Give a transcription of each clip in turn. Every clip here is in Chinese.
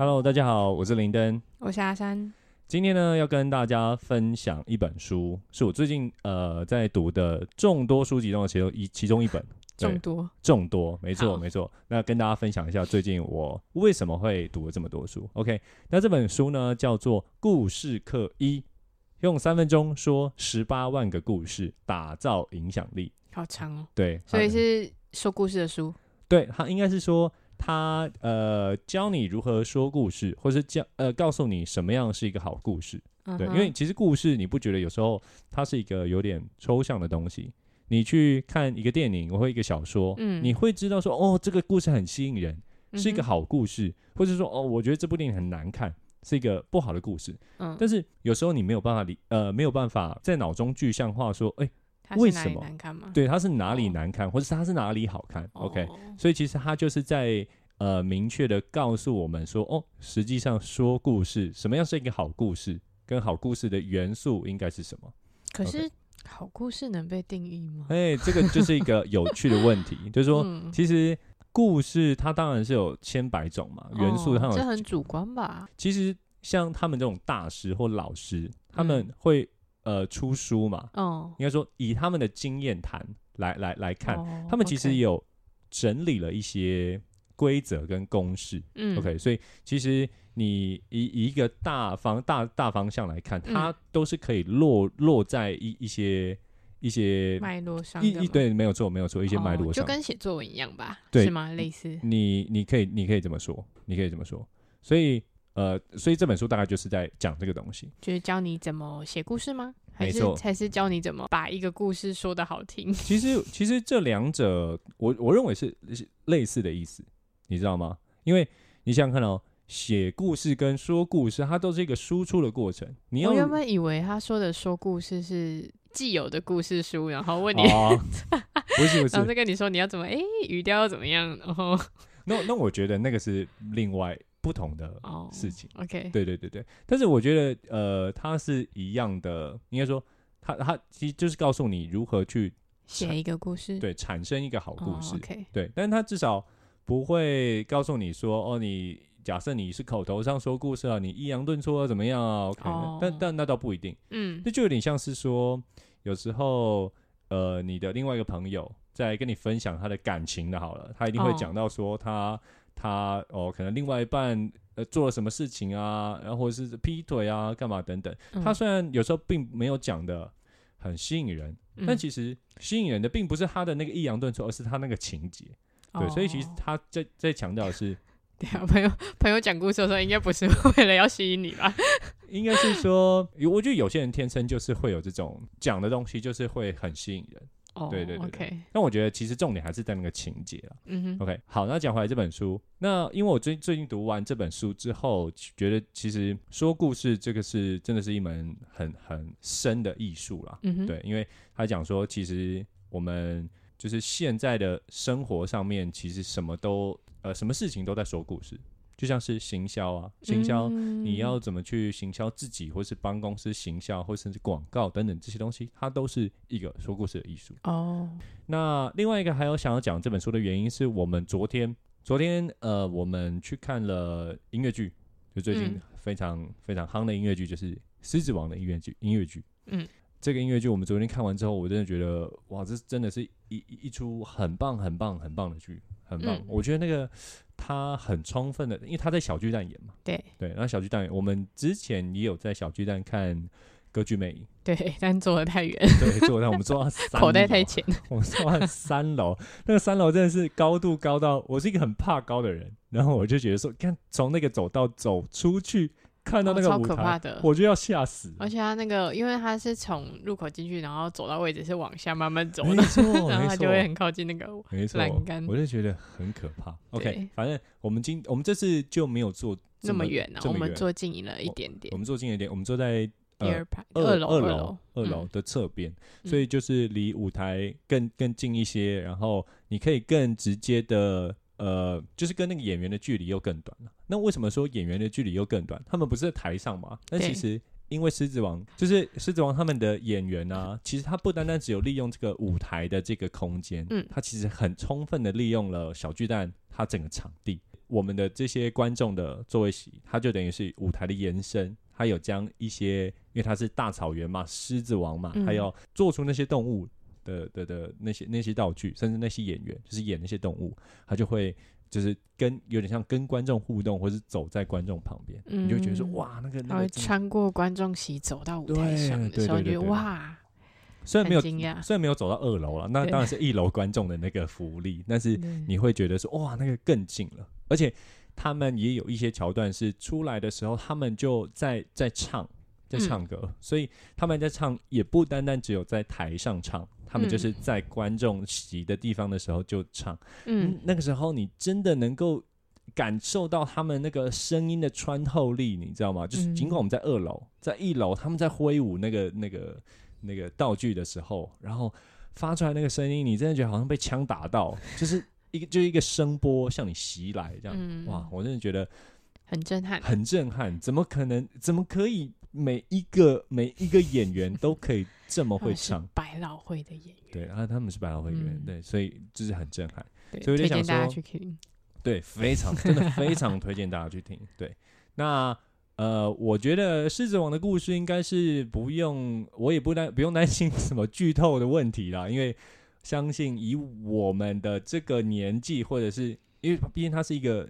Hello，大家好，我是林登。我是阿山，今天呢，要跟大家分享一本书，是我最近呃在读的众多书籍中的其中一其中一本。众多众多，没错没错。那跟大家分享一下最近我为什么会读了这么多书。OK，那这本书呢叫做《故事课一》，用三分钟说十八万个故事，打造影响力。好长哦，对，所以是说故事的书。对它应该是说他呃教你如何说故事，或是教呃告诉你什么样是一个好故事。对，因为其实故事你不觉得有时候它是一个有点抽象的东西？你去看一个电影或一个小说，嗯你会知道说哦，这个故事很吸引人，是一个好故事，或者说哦，我觉得这部电影很难看，是一个不好的故事。嗯，但是有时候你没有办法理呃没有办法在脑中具象化说，哎、为什么难看吗？对，它是哪里哦难看，或者是它是哪里好看、哦 o k 所以其实它就是在呃明确的告诉我们说，哦，实际上说故事，什么样是一个好故事，跟好故事的元素应该是什么？可 OK 是好故事能被定义吗？哎、这个就是一个有趣的问题，就是说，嗯其实故事它当然是有千百种嘛，元素它有，哦这很主观吧？其实像他们这种大师或老师，他们嗯会、呃出书嘛，哦，应该说以他们的经验谈来来来看，哦他们其实 OK 有整理了一些规则跟公式。嗯 OK，所以其实你以以一个大方大大方向来看，它嗯都是可以落落在一一些一些脉络上一一对没有错没有错一些脉哦就络上，跟写作文一样吧？对是吗？类似你你可以你可以这么说，你可以这么说，所以呃，所以这本书大概就是在讲这个东西。就是教你怎么写故事吗？还是才是教你怎么把一个故事说的好听？其实其实这两者，我我认为是是类似的意思，你知道吗？因为你想想看哦，写故事跟说故事，它都是一个输出的过程。你要我原本以为他说的说故事是既有的故事书，然后问你，哦，不是不是 然后再跟你说你要怎么，哎、语调要怎么样，然后那那我觉得那个是另外不同的哦事情。，OK，对对对。对，但是我觉得呃，它是一样的，应该说它它其实就是告诉你如何去写一个故事，对产生一个好故事。哦、，OK，对，但是它至少不会告诉你说哦，你假设你是口头上说故事啊，你抑扬顿挫啊怎么样啊？OK，、哦。但但那倒不一定，嗯。这就有点像是说，有时候呃，你的另外一个朋友在跟你分享他的感情的，好了，他一定会哦。讲到说他、他哦，可能另外一半呃做了什么事情啊，然后或者是劈腿啊，干嘛等等。嗯他虽然有时候并没有讲的很吸引人，但嗯其实吸引人的并不是他的那个抑扬顿挫，而是他那个情节。对，所以其实哦他在在强调的是，对啊，朋友朋友讲故事的时候，应该不是为了要吸引你吧？应该是说，有我觉得有些人天生就是会有这种讲的东西，就是会很吸引人。哦，对对对对，OK，但我觉得其实重点还是在那个情节了。嗯哼，OK，好，那讲回来这本书，那因为我最最近读完这本书之后，觉得其实说故事这个是真的是一门很很深的艺术啦。嗯哼，对，因为他讲说，其实我们就是现在的生活上面，其实什么都呃什么事情都在说故事，就像是行销啊，行销。你嗯要怎么去行销自己，或是帮公司行销，或甚至广告等等这些东西，它都是一个说故事的艺术。哦，那另外一个还有想要讲这本书的原因，是我们昨天昨天呃，我们去看了音乐剧，就最近嗯非常、非常夯的音乐剧，就是《狮子王》的音乐剧。音乐剧，嗯，这个音乐剧我们昨天看完之后，我真的觉得哇，这真的是一一一出很棒、很棒、很棒的剧，很棒。嗯。我觉得那个他很充分的，因为他在小巨蛋演嘛，对。对，然后小巨蛋，我们之前也有在小巨蛋看歌剧魅影，对，但坐的太远，对，坐在我们坐到三口袋太浅，我们坐到三楼，那个三楼真的是高度高到，我是一个很怕高的人，然后我就觉得说，看从那个走道走出去，看到那哦超个舞台，可怕的。我就要吓死。而且他那个，因为他是从入口进去，然后走到位置是往下慢慢走没的，错，然后，他就会很靠近那个栏杆，我就觉得很可怕。OK，反正我们今我们这次就没有坐这那么远我们坐近了一点点我，们坐近一点，我们坐在呃第二排、二楼、二楼、二楼嗯的侧边，嗯所以就是离舞台更更近一些，然后你可以更直接的。呃，就是跟那个演员的距离又更短了。那为什么说演员的距离又更短？他们不是在台上吗？但其实因为《狮子王》就是《狮子王》他们的演员啊，其实他不单单只有利用这个舞台的这个空间，嗯他其实很充分的利用了小巨蛋它整个场地。我们的这些观众的座位席，它就等于是舞台的延伸，它有将一些，因为它是大草原嘛，狮子王嘛，嗯还有做出那些动物的的的那些那些道具，甚至那些演员，就是演那些动物，他就会就是跟有点像跟观众互动，或是走在观众旁边，你就觉得说嗯。哇，那个那个穿过观众席走到舞台上的对时候，觉哇，虽然没有虽然没有走到二楼了，那当然是一楼观众的那个福利，但是你会觉得说哇，那个更近了，而且他们也有一些桥段是出来的时候，他们就在在唱，在唱歌，所以他们在唱也不单单只有在台上唱，他们嗯就是在观众席的地方的时候就唱，嗯嗯，那个时候你真的能够。感受到他们那个声音的穿透力，你知道吗？就是嗯尽管我们在二楼，在一楼，他们在挥舞那个那个那个道具的时候，然后发出来那个声音，你真的觉得好像被枪打到，就是一个就是一个声波向你袭来，这样、嗯哇，我真的觉得很震撼，很震撼。怎么可能？怎么可以每一个每一个演员都可以这么会唱？百老汇的演员，对，然后他们是百老汇演员，嗯对，所以就是很震撼。对，所以我就想说去听。对，非常真的非常推荐大家去听。对，那呃，我觉得《狮子王》的故事应该是不用，我也不担不用担心什么剧透的问题啦，因为相信以我们的这个年纪，或者是因为毕竟它是一个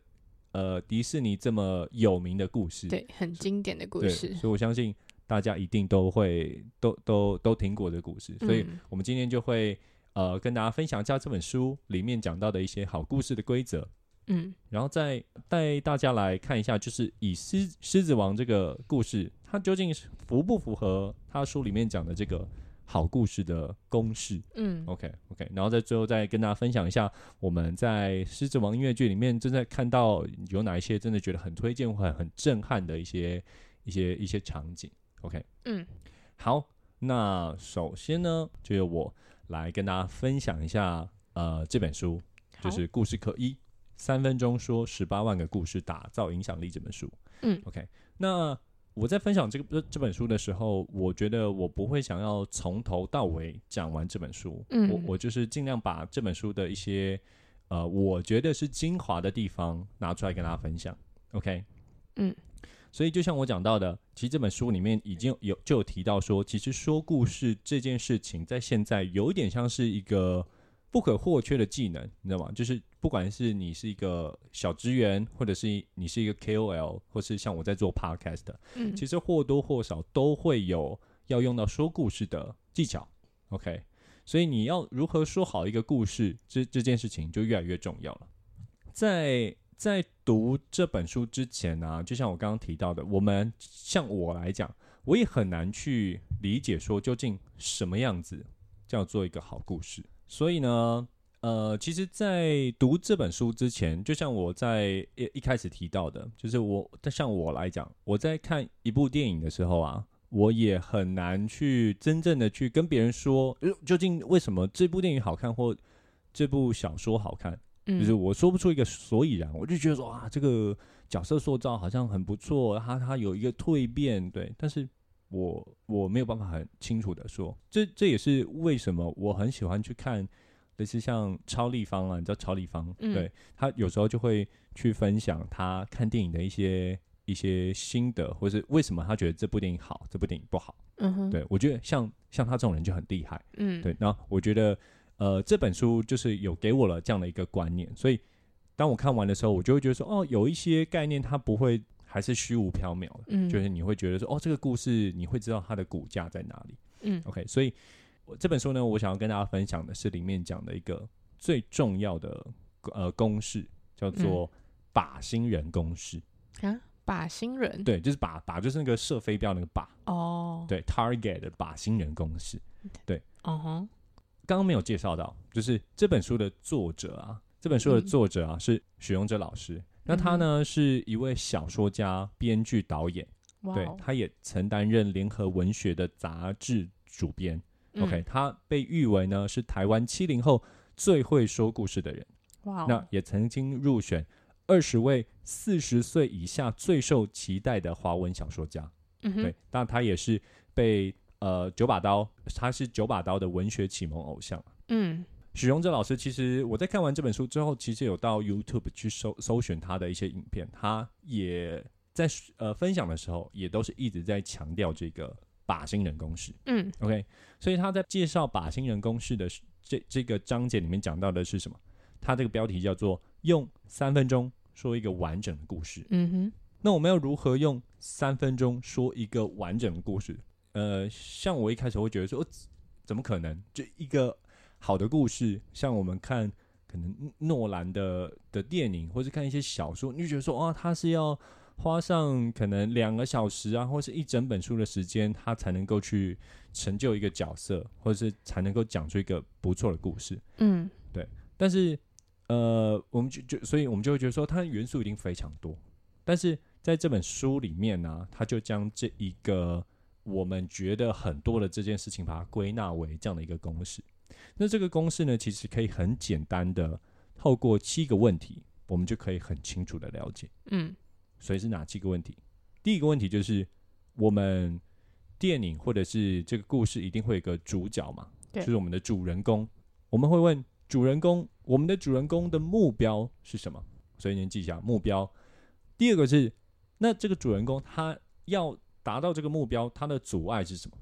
呃迪士尼这么有名的故事，对，很经典的故，事。所以我相信大家一定都会都都都听过的故事，所以嗯我们今天就会呃跟大家分享一下这本书里面讲到的一些好故事的规则。嗯然后再带大家来看一下，就是以狮狮子王这个故事，它究竟是符不符合他书里面讲的这个好故事的公式。嗯？OK OK，然后在最后再跟大家分享一下，我们在狮子王音乐剧里面正在看到有哪一些真的觉得很推荐或很很震撼的一些一些一些场景。OK，嗯。好，那首先呢，就由我来跟大家分享一下，呃，这本书就是故事课一，三分钟说十八万个故事，打造影响力这本书。嗯，OK，那我在分享这个这本书的时候，我觉得我不会想要从头到尾讲完这本书，嗯。我我就是尽量把这本书的一些呃，我觉得是精华的地方拿出来跟大家分享。OK，嗯，所以就像我讲到的，其实这本书里面已经有就有提到说，其实说故事这件事情在现在有一点像是一个不可或缺的技能，你知道吗？就是不管是你是一个小职员，或者是你是一个 KOL，或是像我在做 Podcast 其实或多或少都会有要用到说故事的技巧。OK，所以你要如何说好一个故事，这这件事情就越来越重要了。在在读这本书之前呢、就像我刚刚提到的，我们像我来讲，我也很难去理解说究竟什么样子叫做一个好故事。所以呢，呃，其实，在读这本书之前，就像我在一一开始提到的，就是我，像我来讲，我在看一部电影的时候啊，我也很难去真正的去跟别人说，呃究竟为什么这部电影好看，或这部小说好看。嗯就是我说不出一个所以然，我就觉得说啊，这个角色塑造好像很不错，他他有一个蜕变，对，但是我我没有办法很清楚的说，这这也是为什么我很喜欢去看类似像超立方啊，你知道超立方，嗯。对他有时候就会去分享他看电影的一些一些心得，或是为什么他觉得这部电影好，这部电影不好，嗯哼，对我觉得像像他这种人就很厉害。嗯。对，那我觉得呃这本书就是有给我了这样的一个观念，所以当我看完的时候，我就会觉得说，哦，有一些概念它不会还是虚无缥缈的，嗯就是你会觉得说，哦，这个故事你会知道它的骨架在哪里。嗯 OK，所以我这本书呢，我想要跟大家分享的是里面讲的一个最重要的呃公式，叫做靶心人公式。啊，靶心人对，就是靶靶就是那个射飞镖那个靶，哦，对，target 的靶心人公式。对哦吼，刚刚没有介绍到，就是这本书的作者啊，这本书的嗯作者啊、是许荣哲老师。那他呢是一位小说家、编剧、导演，对他也曾担任联合文学的杂志主编。嗯。OK，他被誉为呢是台湾七零后最会说故事的人，那也曾经入选二十位四十岁以下最受期待的华文小说家。对，但他也是被呃九把刀，他是九把刀的文学启蒙偶像。嗯许荣哲老师，其实我在看完这本书之后，其实有到 YouTube 去搜搜寻他的一些影片，他也在呃分享的时候，也都是一直在强调这个靶心人公式。嗯 OK，所以他在介绍靶心人公式的这这个章节里面讲到的是什么？他这个标题叫做“用三分钟说一个完整的故事”。嗯哼，那我们要如何用三分钟说一个完整的故事？呃，像我一开始会觉得说，呃怎么可能？就一个好的故事，像我们看可能诺兰的的电影，或是看一些小说，你就觉得说，啊，他是要花上可能两个小时啊，或是一整本书的时间，他才能够去成就一个角色，或者是才能够讲出一个不错的故事。嗯对但是，呃，我们就就，所以我们就会觉得说，它的元素一定非常多。但是在这本书里面呢、他就将这一个我们觉得很多的这件事情，把它归纳为这样的一个公式。那这个公式呢，其实可以很简单的透过七个问题，我们就可以很清楚的了解。嗯所以是哪七个问题？第一个问题就是我们电影或者是这个故事一定会有个主角嘛，就是我们的主人公。我们会问主人公，我们的主人公的目标是什么？所以您记一下目标。第二个是，那这个主人公他要达到这个目标，他的阻碍是什么？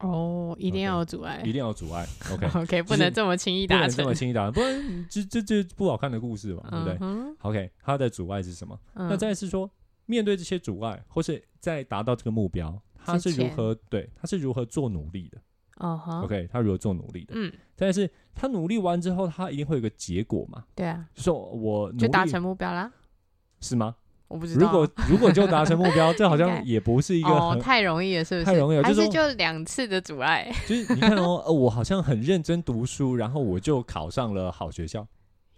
哦，一定要有阻碍一定要有阻碍。OK，，OK，不能这么轻易达成不能这么，轻易达成，不然这这这不好看的故事嘛，对不对嗯？OK，他的阻碍是什么？那嗯再是说，面对这些阻碍，或是在达到这个目标，他是如何对他是如何做努力的哦哈，？OK，他如何做努力的？嗯，但是他努力完之后，他一定会有个结果嘛？对啊，就说我努力就达成目标啦。是吗？我不知道啊，如果如果就达成目标，这好像也不是一个哦，太容易了，是不是？太容易了还就是就两次的阻碍，就是你看哦，呃，我好像很认真读书，然后我就考上了好学校，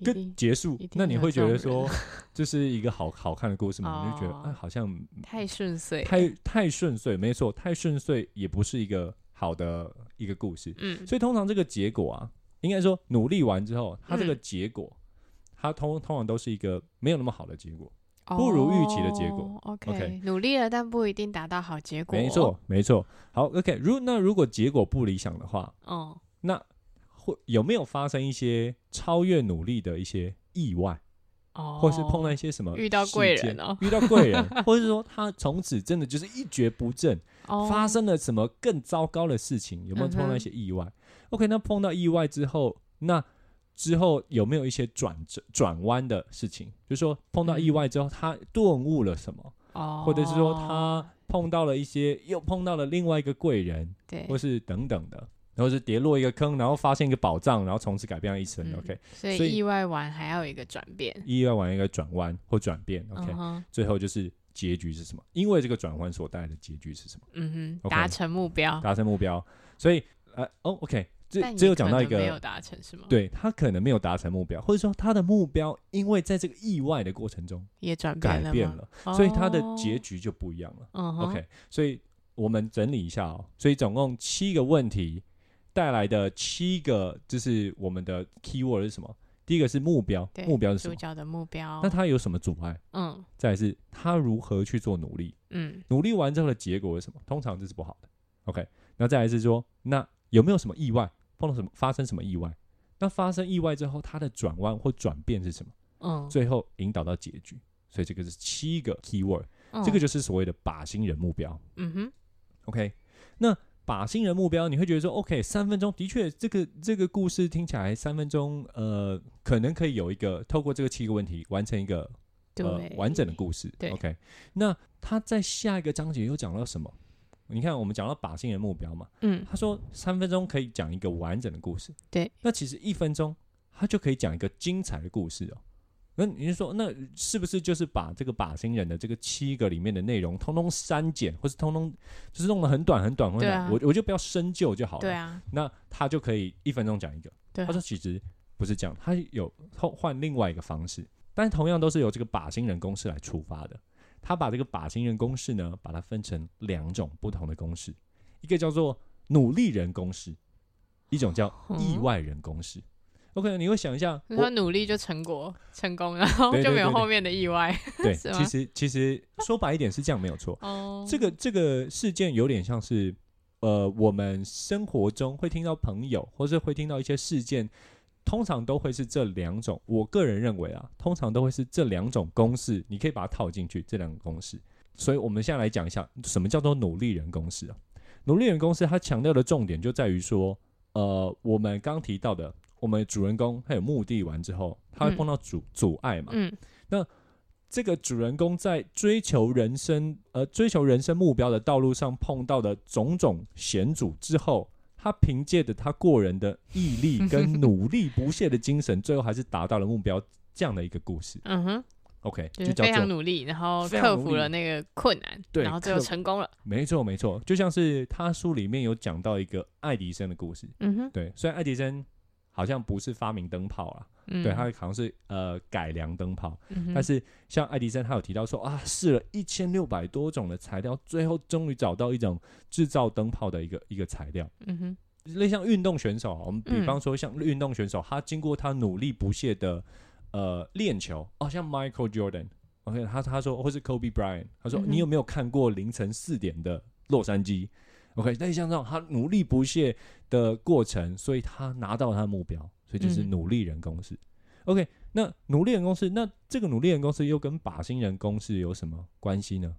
跟结束，那你会觉得说 这是一个好好看的故事吗？你就觉得哦啊，好像太顺遂，太太顺遂，没错，太顺遂也不是一个好的一个故事。嗯所以通常这个结果啊，应该说努力完之后，它这个嗯结果，它通通常都是一个没有那么好的结果。不如预期的结果哦 OK OK，努力了，但不一定达到好结果。没错，，没错。好，OK，如那如果结果不理想的话，哦，那会有没有发生一些超越努力的一些意外，哦，或是碰到一些什么遇到贵人哦遇到贵人，或者是说他从此真的就是一蹶不振，哦发生了什么更糟糕的事情？有没有碰到一些意外、o k 那碰到意外之后，那之后有没有一些转折、转弯的事情？就是说碰到意外之后，他顿悟了什么，哦，或者是说他碰到了一些，又碰到了另外一个贵人，对或，是等等的，然后是跌落一个坑，然后发现一个宝藏，然后从此改变了一生。嗯 OK，所所以以意外完还要有一个转变。意外完一个转弯或转变。OK，、嗯，最后就是结局是什么？因为这个转弯所带来的结局是什么？嗯哼达成目标，达成目标。所以呃，哦，OK，这只有讲到一个，没有达成是吗？，对他可能没有达成目标，或者说他的目标因为在这个意外的过程中也转改变了所以他的哦结局就不一样了。嗯哼 OK，所以我们整理一下哦，所以总共七个问题带来的七个，就是我们的 keyword 是什么？第一个是目标，对目标是什么？主角的目标，那他有什么阻碍？嗯再来是他如何去做努力？嗯努力完之后的结果是什么？通常这是不好的。OK，那再来是说，那有没有什么意外？碰到什么发生什么意外？那发生意外之后，它的转弯或转变是什么？嗯，最后引导到结局。所以这个是七个 keyword，、嗯这个就是所谓的靶心人目标。嗯哼，OK，那靶心人目标，你会觉得说，OK，三分钟的确，这个这个故事听起来三分钟，呃，可能可以有一个透过这个七个问题完成一个呃，完整的故事。对 OK，那他在下一个章节又讲到什么？你看，我们讲到靶心人目标嘛，嗯他说三分钟可以讲一个完整的故事。对，那其实一分钟他就可以讲一个精彩的故事哦。那你是说，那是不是就是把这个靶心人的这个七个里面的内容，通通删减，或是通通就是弄得很短很短很短，对啊我我就不要深究就好了。对啊，那他就可以一分钟讲一个。对啊，他说其实不是这样，他有换换另外一个方式，但同样都是由这个靶心人公式来出发的。他把这个靶心人公式呢，把它分成两种不同的公式，一个叫做努力人公式，一种叫意外人公式。OK，你会想一下，你说努力就成果成功，然后就没有后面的意外。对，其实其实说白一点是这样没有错。哦，这个这个事件有点像是，呃，我们生活中会听到朋友，或是会听到一些事件，通常都会是这两种。我个人认为啊，通常都会是这两种公式，你可以把它套进去这两个公式。所以我们现在来讲一下，什么叫做努力人公式啊？努力人公式它强调的重点就在于说，呃，我们刚提到的，我们主人公他有目的完之后，他会碰到阻、阻碍嘛？嗯这个主人公在追求人生呃追求人生目标的道路上碰到的种种险阻之后，他凭借着他过人的毅力跟努力不懈的精神，最后还是达到了目标。这样的一个故事嗯哼，，OK，就非常努力，然后克服了那个困难，对然后最后成功了。没错没错，就像是他书里面有讲到一个爱迪生的故事。嗯哼，对，虽然爱迪生好像不是发明灯泡啊，嗯，对他好像是呃改良灯泡，嗯，但是像爱迪生，他有提到说啊，试了一千六百多种的材料，最后终于找到一种制造灯泡的一个一个材料。嗯哼，类像运动选手啊，我们比嗯方说像运动选手，他经过他努力不懈的呃练球，哦，像 Michael Jordan。OK，他他说，或是 Kobe Bryant，他说、嗯你有没有看过凌晨四点的洛杉矶？OK，那像这种他努力不懈的过程，所以他拿到他的目标，所以就是嗯努力人公式。OK，那努力人公式，那这个努力人公式又跟靶心人公式有什么关系呢？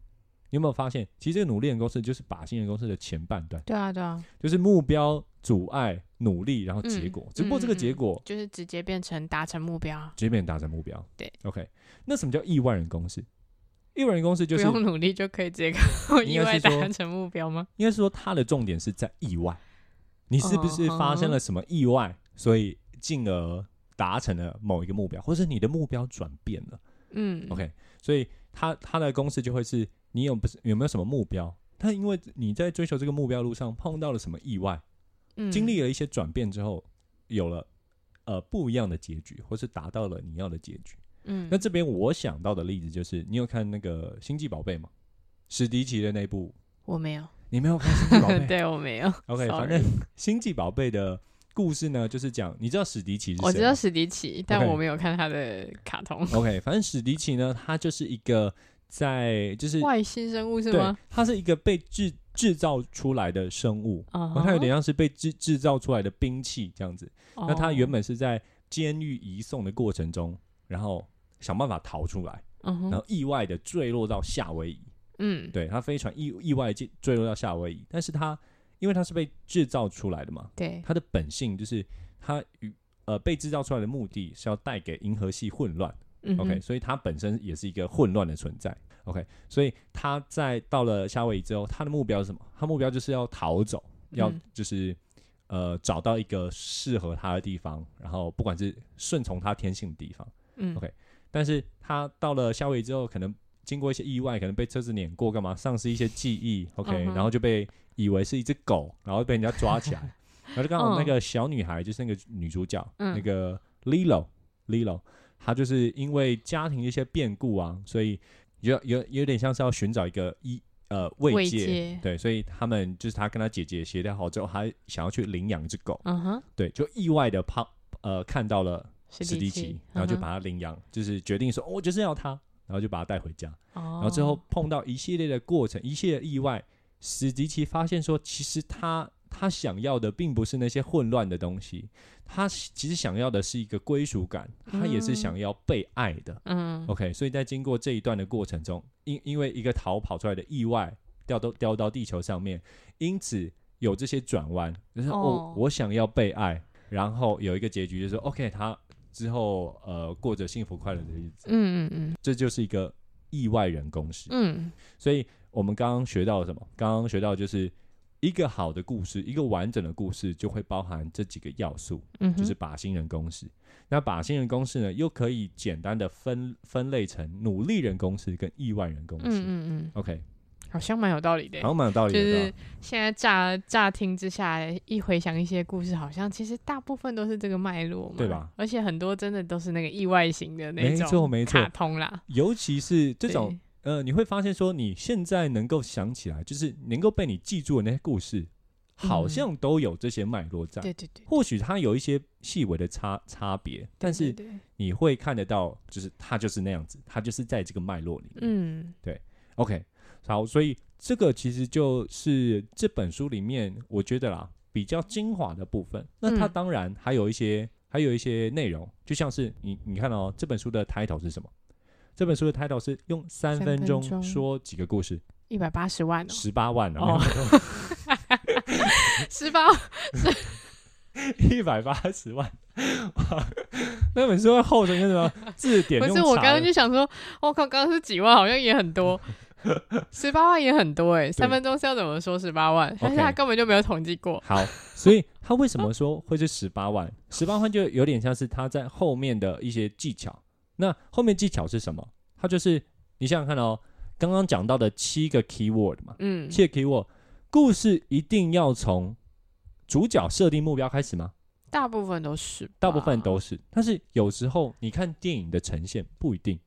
你有没有发现，其实这个努力人公式就是靶心人公式的前半段，对啊，对啊，就是目标、阻碍、努力，然后结嗯果。只不过这个结果就是直接变成达成目标，直接变成达成目标。对，OK，那什么叫亿万人公式？亿万人公司就是不用努力就可以直接靠 意外达成目标吗？应该是说它的重点是在意外，你是不是发生了什么意外，所以进而达成了某一个目标，或者你的目标转变了嗯？OK，所以他他的公式就会是你有不是有没有什么目标？但因为你在追求这个目标路上碰到了什么意外，嗯经历了一些转变之后，有了呃不一样的结局，或是达到了你要的结局。嗯，那这边我想到的例子就是，你有看那个《星际宝贝》吗？史迪奇的那部，我没有，你没有看《星际宝贝》对我没有。？OK，Sorry 反正《星际宝贝》的故事呢，就是讲，你知道史迪奇是谁？我知道史迪奇，但我没有看他的卡通。OK，反正史迪奇呢，他就是一个在就是外星生物是吗？，他是一个被制制造出来的生物，啊然后它有点像是被制制造出来的兵器这样子。哦，那他原本是在监狱移送的过程中，然后想办法逃出来，嗯，然后意外的坠落到夏威夷。嗯，对他飞船意意外坠坠落到夏威夷，但是他因为他是被制造出来的嘛，对，他的本性就是他与呃被制造出来的目的是要带给银河系混乱。嗯 OK，所以他本身也是一个混乱的存在。OK，所以他在到了夏威夷之后，他的目标是什么？他目标就是要逃走，要嗯就是呃找到一个适合他的地方，然后不管是顺从他天性的地方。嗯 OK 但是他到了夏威夷之后，可能经过一些意外，可能被车子碾过，干嘛丧失一些记忆，OK，、嗯然后就被以为是一只狗，然后被人家抓起来，然后就刚好那嗯个小女孩，就是那个女主角，嗯。那个 Lilo，Lilo，她就是因为家庭一些变故啊，所以有有有点像是要寻找一个一呃慰慰藉，对，所以他们就是他跟他姐姐协调好之后，还想要去领养一只狗，嗯哼，对，就意外的怕呃看到了。史迪迪奇，然后就把他领养，就是决定说，哦我就是要他，然后就把他带回家。然然后最后碰到一系列的过程，一系列的意外，史迪奇发现说，其实他他想要的并不是那些混乱的东西，他其实想要的是一个归属感，他也是嗯。想要被爱的。嗯。OK，所以在经过这一段的过程中，因因为一个逃跑出来的意外掉到掉到地球上面，因此有这些转弯，就是哦哦。我想要被爱，然后有一个结局就是说 OK，他之后呃过着幸福快乐的日子，嗯嗯嗯这就是一个意外人公式。嗯所以我们刚刚学到了什么？刚刚学到就是一个好的故事，一个完整的故事就会包含这几个要素，嗯，就是靶心人公式。那靶心人公式呢，又可以简单的分分类成努力人公式跟意外人公式。嗯嗯嗯，OK，好像蛮有道理的好。像蛮有道理的，就是对现在乍乍听之下，一回想一些故事，好像其实大部分都是这个脉络嘛，对吧？而且很多真的都是那个意外型的那种没种，错没错。卡通啦，尤其是这种呃，你会发现说，你现在能够想起来，就是能够被你记住的那些故事，好嗯。像都有这些脉络在。对对对，或许它有一些细微的差差别，但是对对你会看得到，就是它就是那样子，它就是在这个脉络里面。嗯。OK，好，所以这个其实就是这本书里面我觉得啦比较精华的部分。那它嗯当然还有一些还有一些内容，就像是你你看哦，这本书的 title 是什么？这本书的 title 是用三三分钟说几个故事，一百八十万哦，十八万哦啊，十八一百八十万，哇！那本书会厚成什么字典不是我刚刚就想说，我靠，刚刚是几万，好像也很多，十八万也很多哎、三分钟是要怎么说十八万？但是他根本就没有统计过。好，所以他为什么说会是十八万？十八万就有点像是他在后面的一些技巧。那后面技巧是什么？他就是你想想看哦，刚刚讲到的七个 keyword 嘛，嗯，七个 keyword，故事一定要从主角设定目标开始吗？大部分都是，大部分都是，但是有时候你看电影的呈现不一定，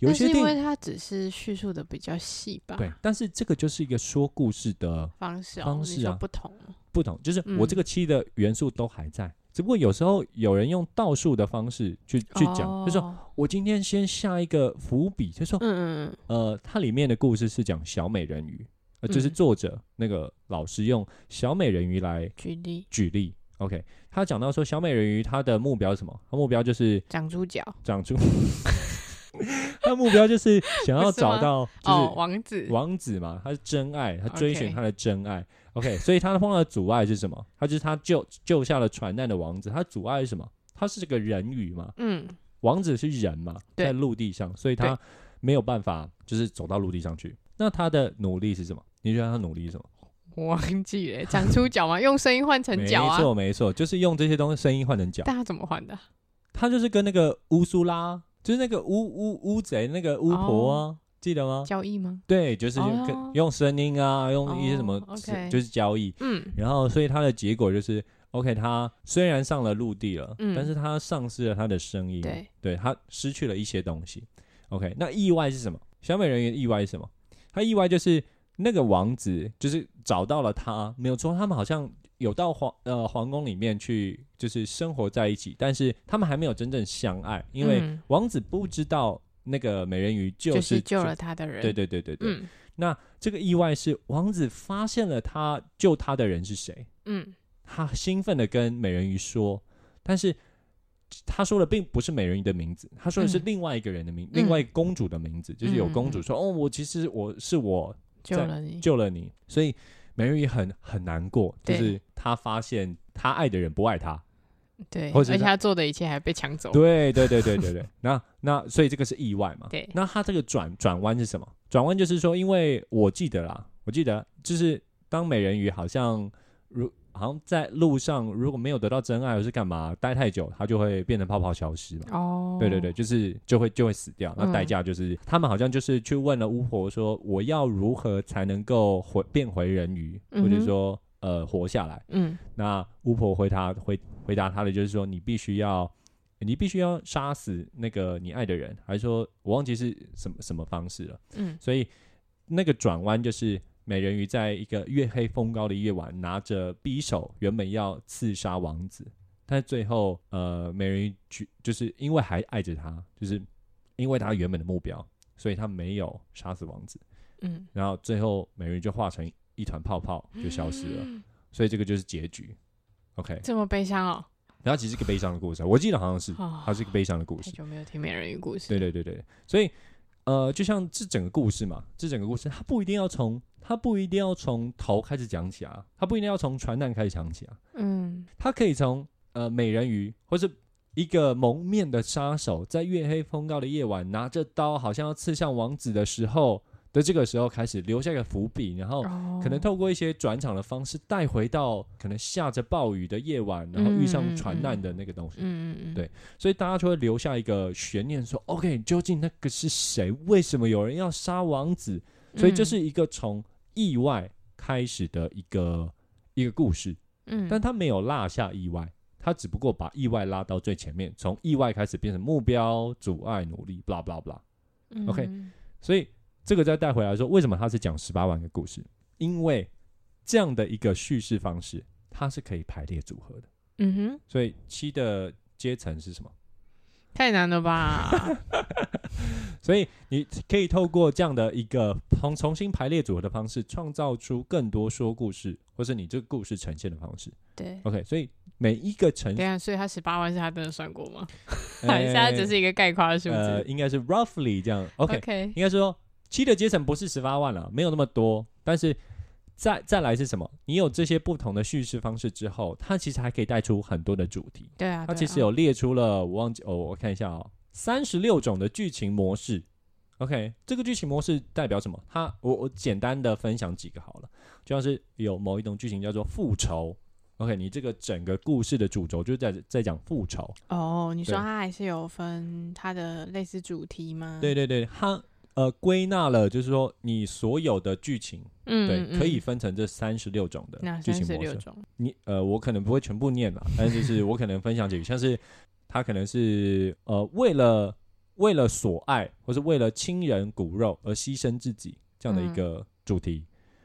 有些电影为它只是叙述的比较细吧，对，但是这个就是一个说故事的方式哦，方式啊不同，不同，就是嗯我这个七的元素都还在，只不过有时候有人用倒数的方式去去讲，就说哦我今天先下一个伏笔，就说嗯嗯呃，它里面的故事是讲小美人鱼，呃，就是嗯作者那个老师用小美人鱼来嗯，举例举例。OK，他讲到说小美人鱼她的目标是什么？她目标就是长猪脚长出，她的目标就是想要找到 就哦，是王子王子嘛，他是真爱，他追寻他的真爱。OK，所以他碰到的阻碍是什么？他就是他救救下了船难的王子，他阻碍是什么？他是这个人鱼嘛，嗯，王子是人嘛，在陆地上，所以他没有办法就是走到陆地上去。那他的努力是什么？你觉得他努力是什么？我忘记了，长出脚吗？用声音换成脚啊？错，没错，就是用这些东西声音换成脚。但他怎么换的？他就是跟那个乌苏拉，就是那个乌乌乌贼那个巫婆啊，记得吗？交易吗？对，就是用声音啊，用一些什么就是交易。嗯然后，所以他的结果就是，OK，他虽然上了陆地了，嗯但是他丧失了他的声音，对，对他失去了一些东西。OK，那意外是什么？小美人鱼意外是什么？他意外就是那个王子，就是找到了他，没有错，他们好像有到皇呃皇宫里面去，就是生活在一起，但是他们还没有真正相爱，因为嗯。王子不知道那个美人鱼就就是是救了他的人，对对对对对。嗯。那这个意外是王子发现了他救他的人是谁，嗯。他兴奋的跟美人鱼说，但是他说的并不是美人鱼的名字，他说的是嗯。另外一个人的名，嗯另外一个公主的名字，就是有公主说，哦，我其实我是我在救了你，救了你，所以美人鱼很很难过，就是他发现他爱的人不爱他，对，而且他做的一切还被抢走，对对对对对对，那那所以这个是意外嘛？对。那他这个转转弯是什么？转弯就是说，因为我记得啦，我记得就是当美人鱼好像如好像在路上如果没有得到真爱或是干嘛待太久，它就会变成泡泡消失嘛。哦，对对对，就是就会就会死掉。那嗯代价就是、他们好像就是去问了巫婆说，我要如何才能够回变回人鱼，或者说呃活下来？嗯那巫婆回答回回答他的就是说，你必须要，你必须要杀死那个你爱的人，还是说我忘记是什么什么方式了。嗯所以那个转弯就是美人鱼在一个月黑风高的夜晚，拿着匕首，原本要刺杀王子，但是最后呃，美人鱼举就是因为还爱着他，就是因为他原本的目标，所以他没有杀死王子，嗯，然后最后美人鱼就化成一团泡泡就消失了。所以这个就是结局。OK，这么悲伤哦，然后其实是个悲伤的故事，我记得好像是，哦它是一个悲伤的故事。太久没有听美人鱼故事，对对对对，所以呃，就像这整个故事嘛，这整个故事它不一定要从它不一定要从头开始讲起啊，它不一定要从船难开始讲起啊，嗯。它可以从呃美人鱼或是一个蒙面的杀手，在月黑风高的夜晚拿着刀，好像要刺向王子的时候的这个时候开始留下一个伏笔，然后哦，可能透过一些转场的方式带回到可能下着暴雨的夜晚，然后遇上船难的那个东西，嗯嗯嗯，对所以大家就会留下一个悬念，说 OK，究竟那个是谁？为什么有人要杀王子？所以这是一个从意外开始的一个一个故事，嗯，但他没有落下意外，他只不过把意外拉到最前面，从意外开始变成目标、阻碍、努力，blah blah blah。嗯 OK 所以这个再带回来说，为什么他是讲十八万个故事？因为这样的一个叙事方式，它是可以排列组合的。嗯哼，所以七的阶层是什么？太难了吧？所以你可以透过这样的一个重重新排列组合的方式，创造出更多说故事，或是你这个故事呈现的方式。对，OK，所以每一个城对啊，所以他十八万是他真的算过吗？呃还是他只是一个概括的数呃，字应该是 roughly 这样。OK，？OK，应该说七的阶层不是十八万了，没有那么多。但是再再来是什么？你有这些不同的叙事方式之后，它其实还可以带出很多的主题。对啊，它其实有列出了，我忘记哦，我看一下哦，三十六种的剧情模式。OK，这个剧情模式代表什么？它我我简单的分享几个好了，就像是有某一种剧情叫做复仇。OK，你这个整个故事的主轴就在在讲复仇。哦，你说它还是有分它的类似主题吗？对，对对，它呃归纳了，就是说你所有的剧情，嗯，对，嗯可以分成这三十六种的剧情模式。你呃，我可能不会全部念了，但是就是我可能分享几个，像是他可能是呃为了为了所爱，或是为了亲人骨肉而牺牲自己这样的一嗯。个主题，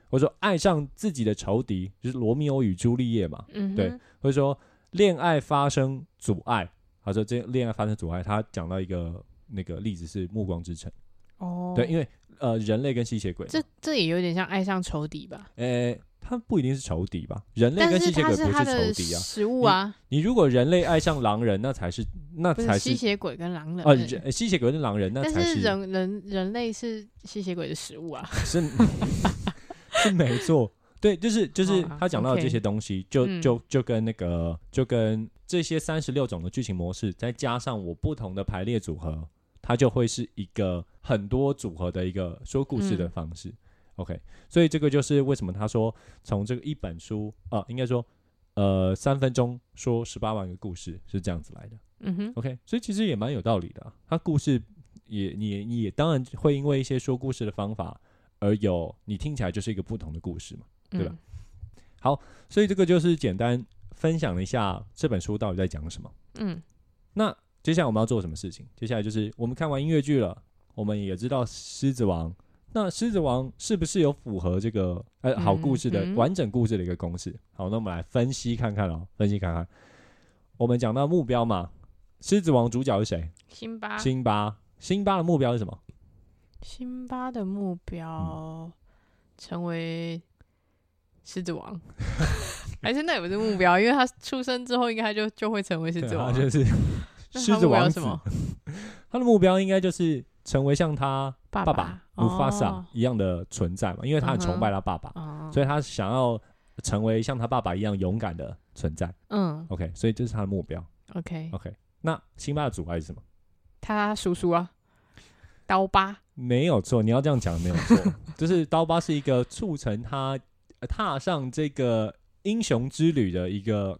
或者说爱上自己的仇敌，就是罗密欧与朱丽叶嘛，嗯，对或者说恋爱发生阻碍，他说这恋爱发生阻碍，他讲到一个那个例子是《暮光之城》，哦，对，因为呃人类跟吸血鬼，这这也有点像爱上仇敌吧？呃，他不一定是仇敌吧？人类跟吸血鬼不是仇敌啊。食物啊，你如果人类爱上狼人，那才是那才是吸血鬼跟狼人呃欸人吸血鬼跟狼人，那才是人人人类是吸血鬼的食物啊。是是没错。对，就是就是他讲到的这些东西，就嗯就就跟那个就跟这些三十六种的剧情模式，再加上我不同的排列组合，它就会是一个很多组合的一个说故事的嗯方式。OK，所以这个就是为什么他说从这个一本书啊、应该说呃三分钟说十八万个故事是这样子来的。嗯哼，OK，所以其实也蛮有道理的啊、他故事也你也当然会因为一些说故事的方法而有你听起来就是一个不同的故事嘛。对吧嗯？所以这个就是简单分享了一下这本书到底在讲什么。嗯那接下来我们要做什么事情？接下来就是我们看完音乐剧了，我们也知道《狮子王》。那《狮子王》是不是有符合这个呃好故事的、嗯嗯完整故事的一个公式？好，那我们来分析看看哦，分析看看。我们讲到目标嘛，《狮子王》主角是谁？辛巴，辛巴。辛巴的目标是什么？辛巴的目标成为狮子王，还是那也不是目标，因为他出生之后应该他就就会成为狮子王就是那狮子王子。他的目标应该就是成为像他爸爸爸姆法萨哦一样的存在嘛，因为他很崇拜他爸爸，哦，所以他想要成为像他爸爸一样勇敢的存在。嗯 OK，所以这是他的目标。，OK，OK，那辛巴的阻碍是什么？他叔叔啊，刀疤，没有错，你要这样讲没有错，就是刀疤是一个促成他呃踏上这个英雄之旅的一个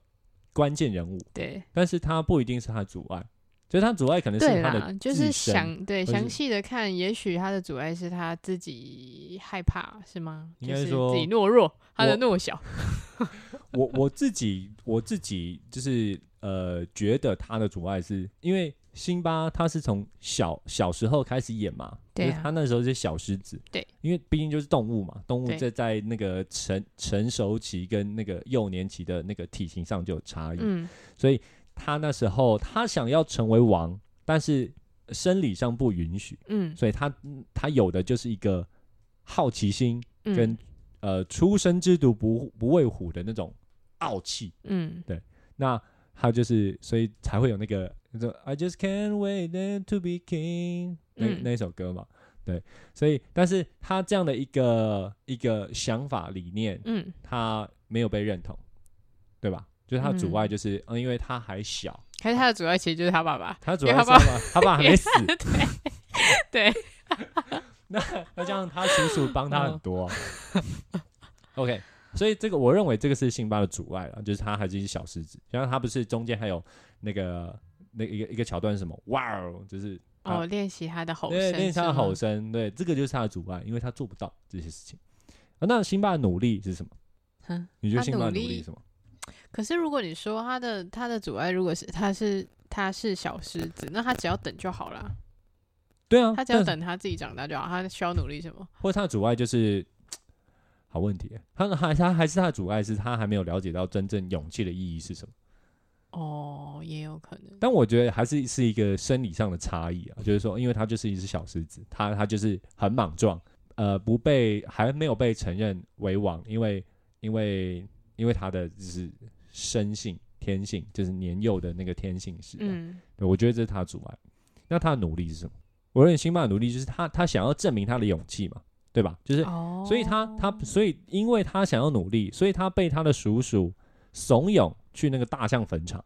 关键人物，对。但是他不一定是他的阻碍，就是他阻碍可能是对他的，就是自身详对详细的看，也许他的阻碍是他自己害怕，是吗？就是应该说自己懦弱，他的我懦小，我我自己我自己就是呃，觉得他的阻碍是因为辛巴他是从小小时候开始演嘛，对啊。就是他那时候是小狮子，对，因为毕竟就是动物嘛，动物对。在在那个成成熟期跟那个幼年期的那个体型上就有差异，嗯。所以他那时候他想要成为王，但是生理上不允许，嗯。所以他他有的就是一个好奇心嗯，跟、呃出生之犊不不畏虎的那种傲气。嗯。对。那他就是，所以才会有那个那种 I just can't wait then to be king 那、嗯。那首歌嘛。对，所以但是他这样的一个一个想法理念，嗯。他没有被认同，对吧？就是他阻碍嗯就是，嗯，因为他还小，还是他的主要其实就是他爸爸，他主要是他爸他爸还没死，对，对。那那这样他叔叔帮他很嗯多啊、OK，所以这个我认为这个是辛巴的阻碍了，就是他还是一只小狮子，然后他不是中间还有那个那个一个一个桥段是什么？哇哦，就是哦，练习他的吼对声，练他的吼声，对，这个就是他的阻碍，因为他做不到这些事情。啊，那辛巴的努力是什么？哼你觉得辛巴的努力是什么？可是如果你说他的他的阻碍，如果是他是他是小狮子，那他只要等就好了，对啊，他只要等他自己长大就好，他需要努力什么？或者他的阻碍就是好问题，他还他还是他的阻碍是他还没有了解到真正勇气的意义是什么。哦，也有可能，但我觉得还是是一个生理上的差异啊，就是说，因为他就是一只小狮子，他他就是很莽撞，呃，不被还没有被承认为王，因为因为因为他的就是生性天性，就是年幼的那个天性使然。嗯对，我觉得这是他的阻碍。那他的努力是什么？我认为辛巴的努力就是他他想要证明他的勇气嘛，对吧？就是，哦，所以他他所以因为他想要努力，所以他被他的叔叔怂恿去那个大象坟场，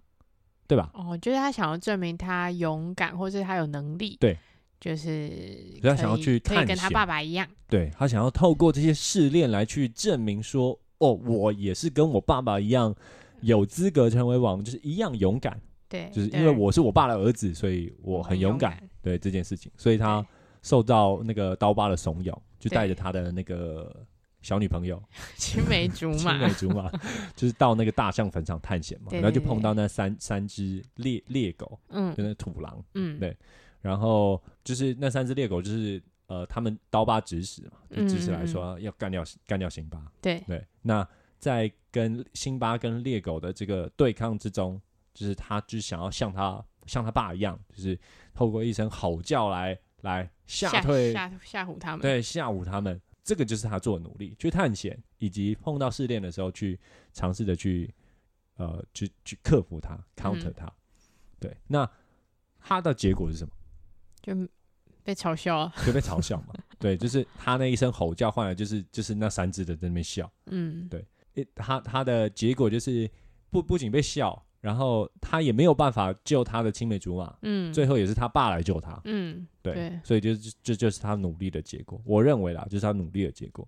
对吧？哦，就是他想要证明他勇敢，或是他有能力，对，就是以他想要去探可以跟他险爸爸一样，对他想要透过这些试炼来去证明说，哦，我也是跟我爸爸一样有资格成为王，就是一样勇敢，对，就是因为我是我爸的儿子，所以我我很勇敢。敢，对这件事情，所以他受到那个刀疤的怂恿，就带着他的那个小女朋友 青梅竹马。青梅，竹马，就是到那个大象坟场探险嘛，对然后就碰到那三三只猎猎狗，嗯。就那土狼，嗯，对。然后就是那三只猎狗就是呃，他们刀疤指使嘛，就指使来嗯说要干掉干掉辛巴，对，对，那在跟辛巴跟猎狗的这个对抗之中，就是他就想要像他像他爸一样，就是透过一声吼叫来来吓退，吓吓唬他们，对吓唬他们。这个就是他做的努力，去探险，以及碰到试炼的时候去尝试着去呃去去克服它，counter 嗯它。对，那他的结果是什么？就被嘲笑啊，就被嘲笑嘛。对，就是他那一声吼叫换来就是就是那三只的在那边笑。嗯，对他他的结果就是不不仅被笑，然后他也没有办法救他的青梅竹马，嗯，最后也是他爸来救他。嗯，对，对所以就是这就是他努力的结果。我认为啦，就是他努力的结果。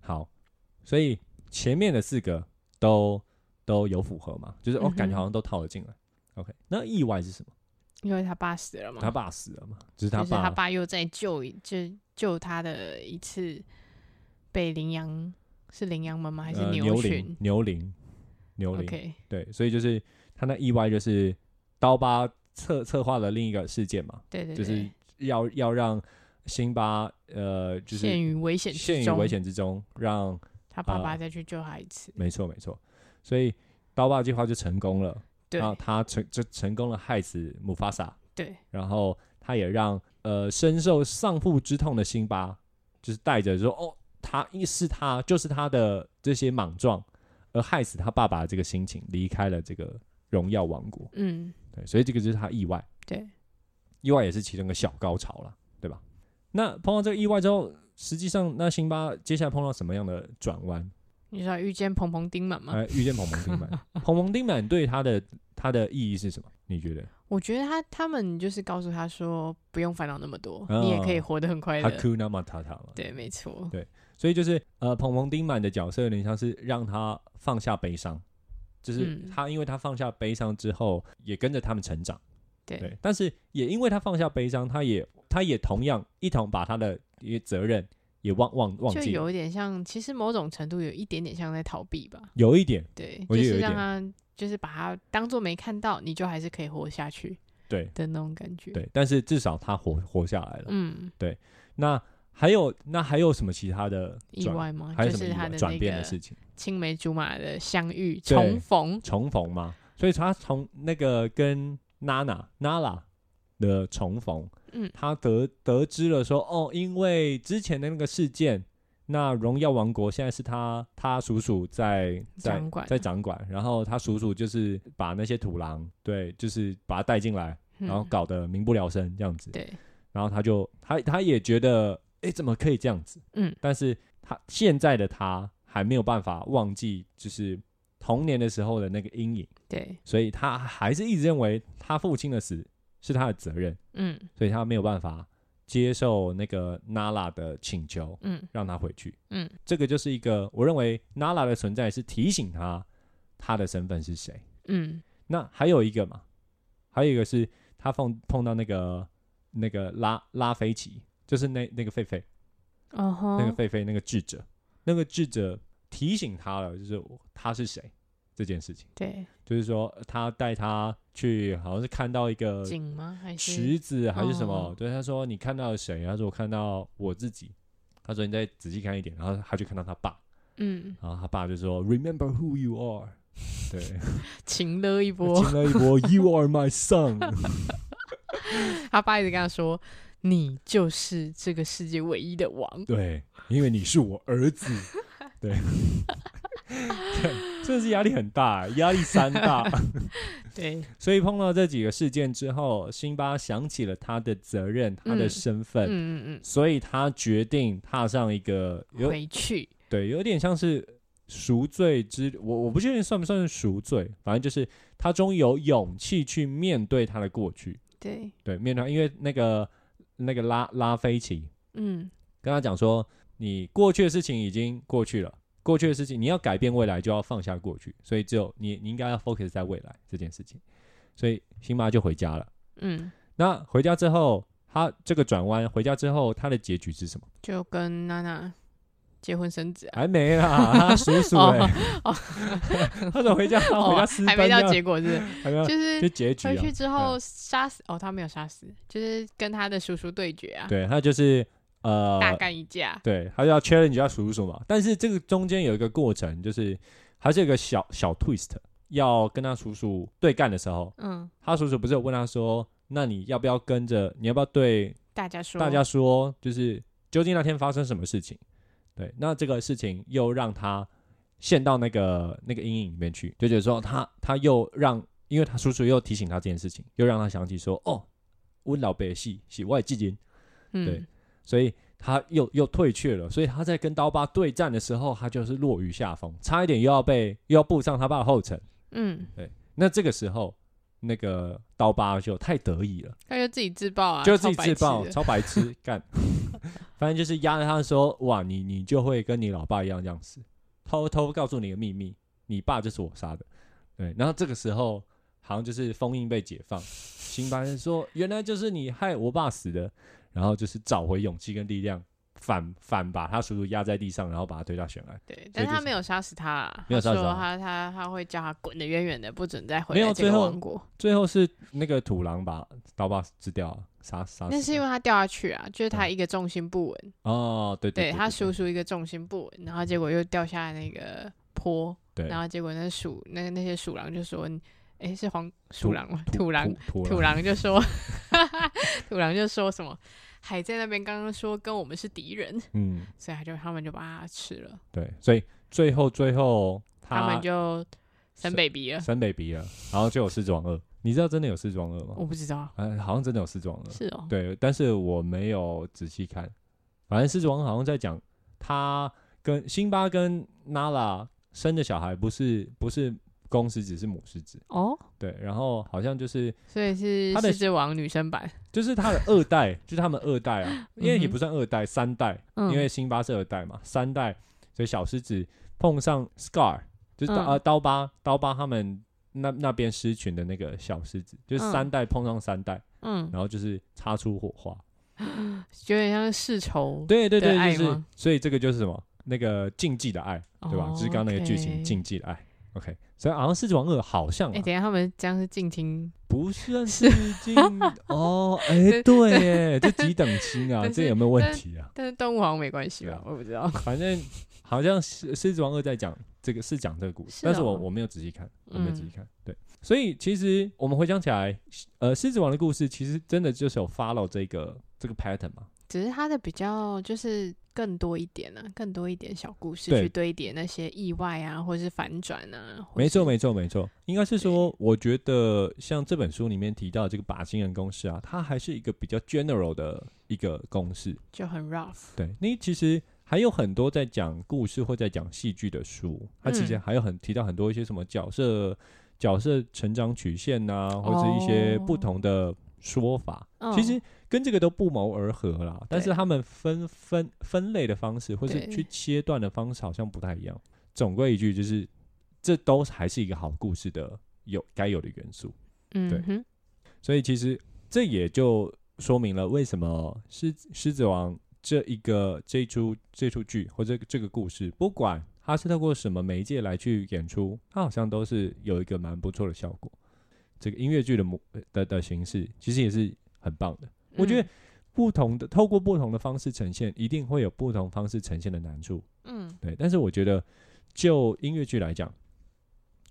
好，所以前面的四个都都有符合嘛，就是哦嗯，哼感觉好像都套了进来。OK，那意外是什么？因为他爸死了嘛，他爸死了嘛，就是他爸他爸又在救一就救他的一次被羚羊是羚羊们吗？还是呃牛群羚？牛羚牛羚？OK，对，所以就是他那意外就是刀疤策策划了另一个事件嘛，对对，就是要要让辛巴呃就是陷于危险，陷于危险之中，让他爸啊爸再去救他一次。没错没错，所以刀疤计划就成功了，对然后他成就成功了害死姆法萨，对，然后他也让呃深受丧父之痛的辛巴，就是带着说哦，他一是他就是他的这些莽撞，而害死他爸爸的这个心情，离开了这个荣耀王国。嗯，对，所以这个就是他意外，对，意外也是其中一个小高潮了，对吧？那碰到这个意外之后，实际上那辛巴接下来碰到什么样的转弯？你知道遇见蓬蓬丁满吗？呃，遇见彭彭丁满，彭彭丁满对他的他的意义是什么？你觉得？我觉得他他们就是告诉他说，不用烦恼那么多，哦你也可以活得很快乐。Hakuna Matata 嘛，对，没错，所以就是呃，彭彭丁满的角色有点像是让他放下悲伤，就是嗯。他因为他放下悲伤之后，也跟着他们成长，对。对，但是也因为他放下悲伤，他也他也同样一同把他的一些责任也忘忘忘记，就有一点像，其实某种程度有一点点像在逃避吧。有一点对，就是让他就是把他当做没看到，你就还是可以活下去对。的那种感觉。，对，但是至少他活活下来了。嗯，对那还有那还有什么其他的意外吗？还有什么意外转是他的那个变的事情？青梅竹马的相遇重逢。重逢嘛，所以他从那个跟娜娜娜拉的重逢，嗯他得得知了说，哦，因为之前的那个事件，那荣耀王国现在是他他叔叔在在掌管在掌管，然后他叔叔就是把那些土狼，对，就是把他带进来，然后嗯搞得民不聊生这样子，对，然后他就他他也觉得，哎，怎么可以这样子？嗯，但是他现在的他还没有办法忘记，就是童年的时候的那个阴影，对，所以他还是一直认为他父亲的死是他的责任，嗯所以他没有办法接受那个娜拉的请求，嗯让他回去。嗯，这个就是一个我认为娜拉的存在是提醒他他的身份是谁。嗯那还有一个嘛，还有一个是他碰碰到那个那个拉拉菲奇，就是那那个狒狒，哦吼，那个狒狒那个智者，那个智者提醒他了，就是他是谁这件事情，对。就是说他带他去，好像是看到一个井吗？还是？池子还是什么？哦。对，他说你看到了谁？他说我看到我自己。他说你再仔细看一点，然后他就看到他爸，嗯，然后他爸就说 Remember who you are，对，情了一波。情了一波 You are my son，他爸一直跟他说：“你就是这个世界唯一的王。对，因为你是我儿子，对，对，真的是压力很大，压力山大。对，所以碰到这几个事件之后，辛巴想起了他的责任，他的嗯身份，嗯嗯所以他决定踏上一个回去，对，有点像是赎罪之，我我不确定算不算是赎罪，反正就是他终于有勇气去面对他的过去，对，对，面对，因为那个那个拉拉菲奇嗯跟他讲说，你过去的事情已经过去了。过去的事情，你要改变未来，就要放下过去，所以只有你，你应该要 focus 在未来这件事情。所以辛巴就回家了。嗯，那回家之后，他这个转弯回家之后，他的结局是什么？就跟娜娜结婚生子啊。还没啦，他叔叔哎、哦 他怎么回家？他回家私还没到结果是是，还没有就是就结局啊回去之后杀死哦，他没有杀死，就是跟他的叔叔对决啊，对他就是呃，大干一架。对他就要 challenge 要叔叔嘛。但是这个中间有一个过程，就是还是有一个小小 twist，要跟他叔叔对干的时候，嗯，他叔叔不是有问他说，那你要不要跟着？你要不要对大家说，大家说，就是究竟那天发生什么事情？对，那这个事情又让他陷到那个那个阴影里面去，就觉得说他他又让，因为他叔叔又提醒他这件事情，又让他想起说，哦，我老爸的戏是我的基金，嗯，对所以他又又退却了，所以他在跟刀疤对战的时候，他就是落于下风，差一点又要被又要步上他爸的后尘。嗯，对那这个时候，那个刀疤就太得意了。他就自己自爆啊，就自己自爆，超白痴干。反正就是压着他说：“哇，你你就会跟你老爸一样这样死，偷偷告诉你个秘密，你爸就是我杀的。”对，然后这个时候好像就是封印被解放，新班人说：“原来就是你害我爸死的。”然后就是找回勇气跟力量，反反把他叔叔压在地上，然后把他推到悬崖。对，但他没有杀死他啊，没有杀死他他他会叫他滚得远远的，不准再回没有来这个最后王国。最后是那个土狼把刀疤吃掉了，杀杀。那是因为他掉下去啊，就是他嗯一个重心不稳，哦，对对他叔叔一个重心不稳，然后结果又掉下那个坡，对然后结果那鼠那那些鼠狼就说，哎，是黄鼠狼吗？土狼土土狼就说，土狼就说什么海在那边刚刚说跟我们是敌人，嗯，所以他就他们就把它吃了，对，所以最后最后他们就生 baby 了。生 baby 了，然后就有狮子王二。你知道真的有狮子王二吗？我不知道，哎，好像真的有狮子王二。是哦，对，但是我没有仔细看。反正狮子王好像在讲他跟辛巴跟娜拉生的小孩不是不是公狮子是母狮子。哦，对，然后好像就是所以是他的狮子王女生版，就是他的二代，就是他们二代啊，因为也不算二代，三代，嗯，因为辛巴是二代嘛，三代，所以小狮子碰上 Scar，就是刀、嗯。呃刀疤刀疤他们那那边狮群的那个小狮子，就是嗯。三代碰上三代，嗯，然后就是擦出火花。有点像世仇，对对对，就是所以这个就是什么？那个禁忌的爱，对吧？哦就是刚刚那个剧情禁忌的爱。OK，所以好像狮子王二好像、啊哎、等一下他们这样是近亲，不算是禁 哦，哎，对耶，这几等亲啊，这有没有问题啊？但是动物好像没关系吧？我不知道。反正好像狮狮子王二在讲这个是讲这个故事，是哦但是我我没有仔细看，我没有仔细嗯看。对，所以其实我们回想起来，呃，狮子王的故事其实真的就是有 follow 这个这个 pattern 嘛。只是它的比较就是更多一点啊，更多一点小故事去堆叠那些意外啊，或者是反转啊。或没错，是没错，没错，应该是说，我觉得像这本书里面提到的这个靶心人公式啊，它还是一个比较 general 的一个公式。就很 rough。对，那其实还有很多在讲故事或在讲戏剧的书，它其实嗯还有很提到很多一些什么角色角色成长曲线呐、或者一些不哦同的说法，嗯其实跟这个都不谋而合啦。但是他们分分分类的方式，或是去切断的方式，好像不太一样。总归一句，就是这都还是一个好故事的有该有的元素。对嗯对，所以其实这也就说明了为什么狮狮子王这一个这一出这出剧或者这个故事，不管它是透过什么媒介来去演出，它好像都是有一个蛮不错的效果。这个音乐剧的模的的形式其实也是很棒的。我觉得嗯不同的透过不同的方式呈现，一定会有不同方式呈现的难处。嗯，对，但是我觉得就音乐剧来讲，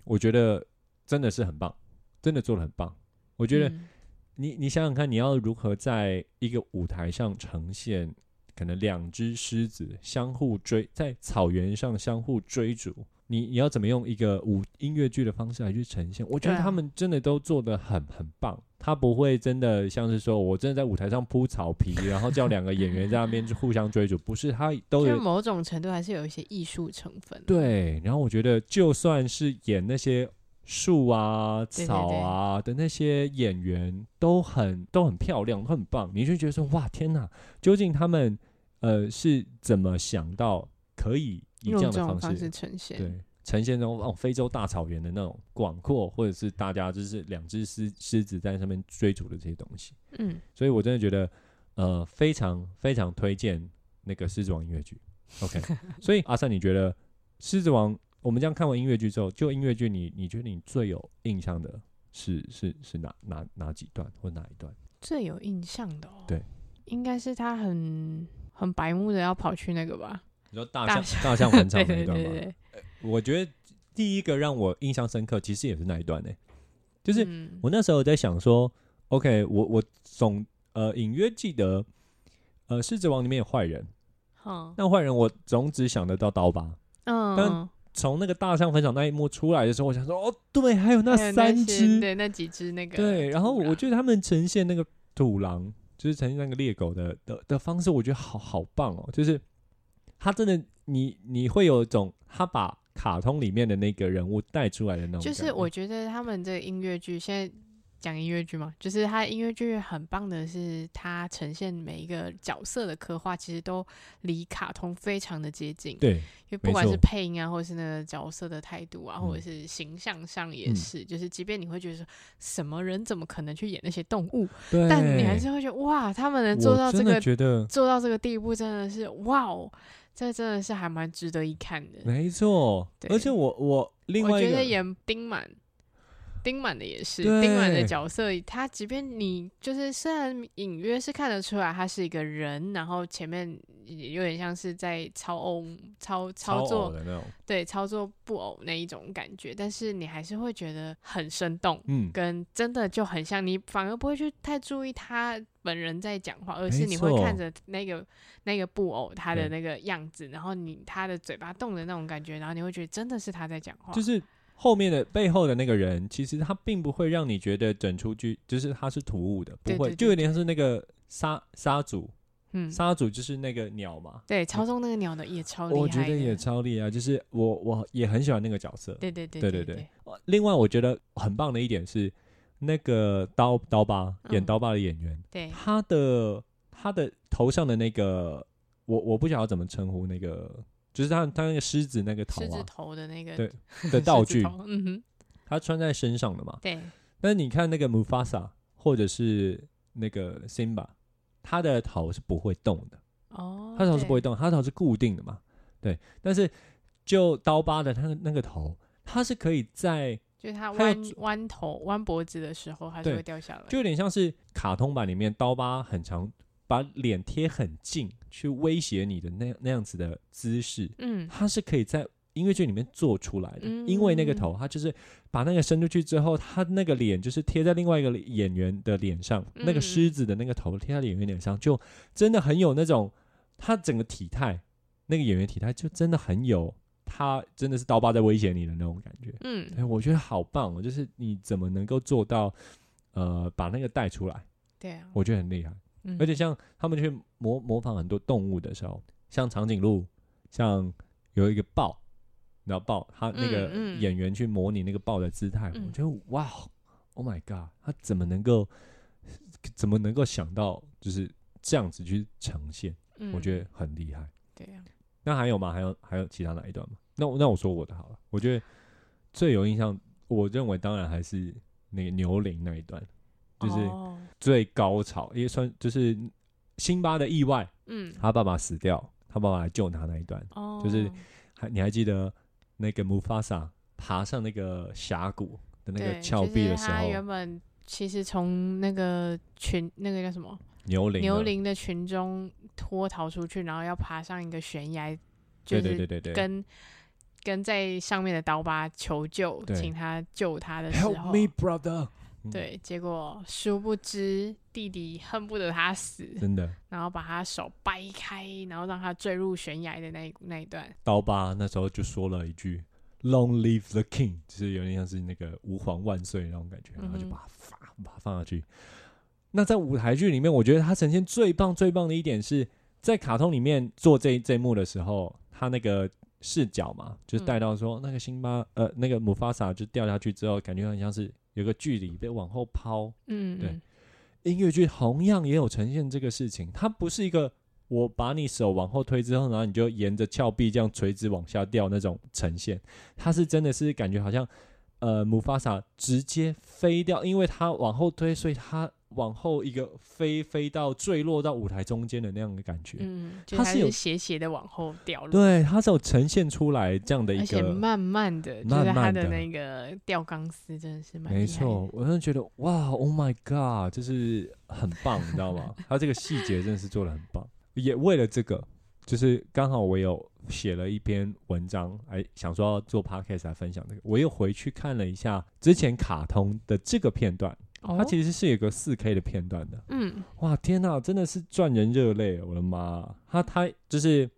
我觉得真的是很棒，真的做的很棒。我觉得嗯你你想想看，你要如何在一个舞台上呈现，可能两只狮子相互追，在草原上相互追逐，你你要怎么用一个舞音乐剧的方式来去呈现？我觉得他们真的都做的很很棒。他不会真的像是说我真的在舞台上铺草皮，然后叫两个演员在那边就互相追逐，不是他都就有某种程度还是有一些艺术成分。，对。然后我觉得就算是演那些树啊、草啊的那些演员，都很都很漂亮，都很棒。你就觉得说哇天哪，究竟他们呃是怎么想到可以以这用样的方式呈现。对，呈现那种哦非洲大草原的那种广阔，或者是大家就是两只狮狮子在上面追逐的这些东西，嗯，所以我真的觉得呃非常非常推荐那个《狮子王》音乐剧。OK，所以阿三，你觉得《狮子王》我们这样看完音乐剧之后，就音乐剧你你觉得你最有印象的是是是哪哪哪几段或哪一段？最有印象的哦，对，应该是他很很白目的要跑去那个吧，你说大大象大象坟场 那一段吗？对对，我觉得第一个让我印象深刻，其实也是那一段呢、就是嗯我那时候在想说，OK，我我总呃隐约记得，呃，狮子王里面有坏人，哼那坏人我总只想得到刀疤。嗯，但从那个大象分享那一幕出来的时候，我想说，哦，对，还有那三只，对那几只那个，对，然后我觉得他们呈现那个土狼，就是呈现那个猎狗的的的方式，我觉得好好棒哦，就是他真的，你你会有一种他把卡通里面的那个人物带出来的那种，就是我觉得他们这个音乐剧现在讲音乐剧嘛，就是他音乐剧很棒的是，它呈现每一个角色的刻画，其实都离卡通非常的接近。对因为不管是配音啊，或者是那个角色的态度啊，嗯。或者是形象上也嗯。是，就是即便你会觉得说，什么人怎么可能去演那些动物，但你还是会觉得哇，他们能做到这个觉得做到这个地步，真的是哇哦，这真的是还蛮值得一看的。没错，而且我我另外一个觉得演丁满，丁满的也是丁满的角色，他即便你就是虽然隐约是看得出来他是一个人，然后前面有点像是在操偶操操作偶的那种，对操作布偶那一种感觉，但是你还是会觉得很生动。嗯，跟真的就很像，你反而不会去太注意他本人在讲话，而是你会看着那个那个布偶他的那个样子，然后你他的嘴巴动的那种感觉，然后你会觉得真的是他在讲话，就是后面的背后的那个人，其实他并不会让你觉得整出剧就是他是突兀的，不会，就有点像是那个沙沙族，嗯，沙族就是那个鸟嘛，对，操纵那个鸟的也超厉害，我觉得也超厉害，就是我我也很喜欢那个角色，对对对对对对另外我觉得很棒的一点是，那个刀刀疤演嗯刀疤的演员，对。他的他的头上的那个，我我不晓得怎么称呼那个，就是他他那个狮子那个头啊。狮子啊头的那个对 的道具，嗯哼，他穿在身上的嘛。对，但是你看那个 Mufasa 或者是那个 Simba，他的头是不会动的，哦，他的头是不会，动，他的头是固定的嘛。对，但是就刀疤的他的那个头，他是可以在就是他弯弯头弯脖子的时候，它就会掉下来，就有点像是卡通版里面刀疤很长，把脸贴很近去威胁你的那那样子的姿势，嗯他是可以在音乐剧里面做出来的。嗯因为那个头，他就是把那个伸出去之后，他那个脸就是贴在另外一个演员的脸上，嗯那个狮子的那个头贴在演员脸上，就真的很有那种他整个体态，那个演员体态就真的很有。他真的是刀疤在威胁你的那种感觉，嗯哎，我觉得好棒哦！就是你怎么能够做到，呃，把那个带出来，对啊，我觉得很厉害。嗯而且像他们去模模仿很多动物的时候，像长颈鹿，像有一个豹，你知道豹，他那个演员去模拟那个豹的姿态，嗯我觉得哇，Oh my god，他怎么能够怎么能够想到就是这样子去呈现？嗯我觉得很厉害。对啊，那还有吗？还有还有其他哪一段吗？那我那我说我的好了，我觉得最有印象，我认为当然还是那个牛铃那一段，就是哦。最高潮，也算就是辛巴的意外，嗯。他爸爸死掉，他爸爸来救他那一段，哦，就是还你还记得那个姆法萨爬上那个峡谷的那个峭壁的时就是他原，本其实从那个群那个叫什么？牛羚，牛羚的群中脱逃出去，然后要爬上一个悬崖，就是对对对对对。跟跟在上面的刀疤求救，请他救他的时，Help 候，me, brother，嗯对，结果殊不知弟弟恨不得他死，真的。然后把他手掰开，然后让他坠入悬崖的那一那一段，刀疤那时候就说了一句 Long live the king，就是有点像是那个吾皇万岁那种感觉，然后就把他发把他放下去。那在舞台剧里面，我觉得他呈现最棒最棒的一点是在卡通里面做这这一幕的时候，他那个视角嘛，就是带到说、那个辛巴呃那个姆法萨就掉下去之后，感觉很像是有个距离被往后抛。嗯，对嗯音乐剧同样也有呈现这个事情，它不是一个我把你手往后推之后，然后你就沿着峭壁这样垂直往下掉那种呈现，它是真的是感觉好像呃姆法萨直接飞掉，因为它往后推，所以它往后一个飞飞到坠落到舞台中间的那样的感觉。嗯，就它是有斜斜的往后掉落，对，它是有呈现出来这样的一而且个，慢慢的，就慢是它慢的那个吊钢丝真的是蛮的没错，，我真的觉得哇，Oh my God，就是很棒，你知道吗？它这个细节真的是做的很棒。也为了这个，就是刚好我有写了一篇文章，哎，想说要做 podcast 来分享这个，我又回去看了一下之前卡通的这个片段，它哦，其实是有个四 K 的片段的。嗯。哇，天呐，真的是赚人热泪，我的妈！他他就是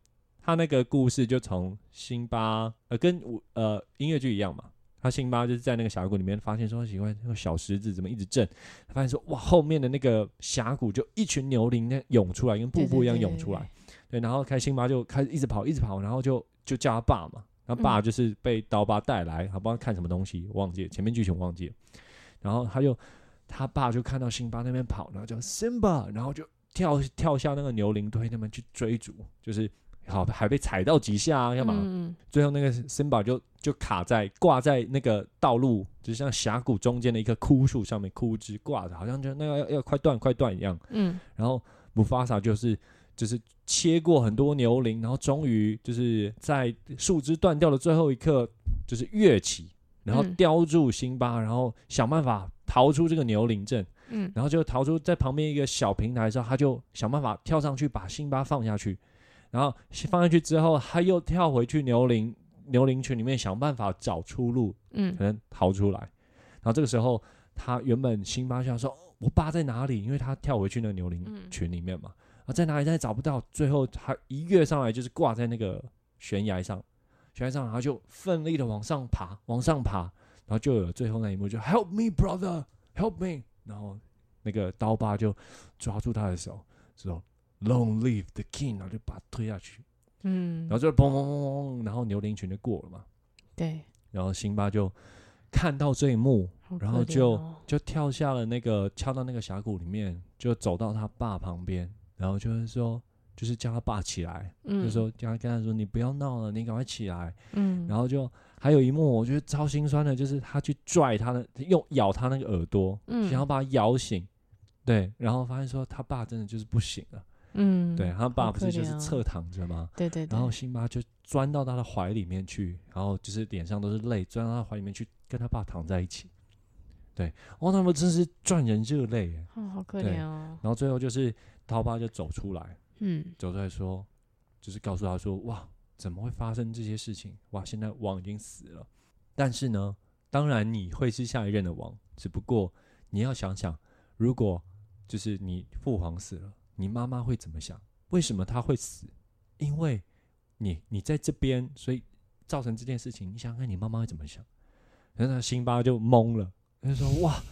他那个故事就从辛巴呃跟我呃音乐剧一样嘛，他辛巴就是在那个峡谷里面发现说奇怪，那个小石子怎么一直震，他发现说哇后面的那个峡谷就一群牛羚那涌出来，跟瀑布一样涌出来，对，然后开辛巴就开始一直跑一直跑，然后就就叫他爸嘛，然后爸嗯。就是被刀疤带来，他不知道看什么东西，忘记了前面剧情忘记了，然后他就他爸就看到辛巴那边跑，然后叫 Simba，然后就跳跳下那个牛羚堆那边去追逐，就是好还被踩到几下啊，干嘛？嗯最后那个 Simba 就就卡在挂在那个道路，就像峡谷中间的一棵枯树上面，枯枝挂着，好像就那个要要快断快断一样。嗯然后姆法萨就是就是切过很多牛羚，然后终于就是在树枝断掉的最后一刻，就是跃起，然后嗯叼住辛巴，然后想办法逃出这个牛林镇，嗯然后就逃出在旁边一个小平台上，他就想办法跳上去把辛巴放下去，然后放下去之后，他又跳回去牛林牛林群里面想办法找出路，嗯可能逃出来。然后这个时候，他原本辛巴想说：“我爸在哪里？”因为他跳回去那个牛羚嗯群里面嘛，啊，在哪里？但是找不到。最后他一跃上来，就是挂在那个悬崖上，悬崖上，然后就奋力的往上爬，往上爬，然后就有了最后那一幕，就 “Help me, brother, help me”，然后那个刀疤就抓住他的手，说 “Long live the king”，然后就把他推下去，嗯，然后就砰砰砰砰，然后牛羚群就过了嘛，对，然后辛巴就看到这一幕，然后就哦。就跳下了那个跳到那个峡谷里面，就走到他爸旁边，然后就是说，就是叫他爸起来，嗯。就说叫他跟他说你不要闹了，你赶快起来。嗯，然后就还有一幕我觉得超心酸的，就是他去拽他的，用咬他那个耳朵，嗯想要把他咬醒。对，然后发现说他爸真的就是不行了。嗯，对他爸不是就是侧躺着吗？对对对，然后辛巴就钻到他的怀里面去，然后就是脸上都是泪，钻到他怀里面去跟他爸躺在一起。对，哦，他们真是赚人热泪耶。哦，好可对怜哦，然后最后就是刀疤就走出来，嗯走出来说，就是告诉他说，哇，怎么会发生这些事情？哇，现在王已经死了，但是呢，当然你会是下一任的王，只不过你要想想，如果就是你父皇死了，你妈妈会怎么想？为什么他会死？因为你你在这边，所以造成这件事情。你想想看你妈妈会怎么想？然后那辛巴就懵了，他就说：“哇，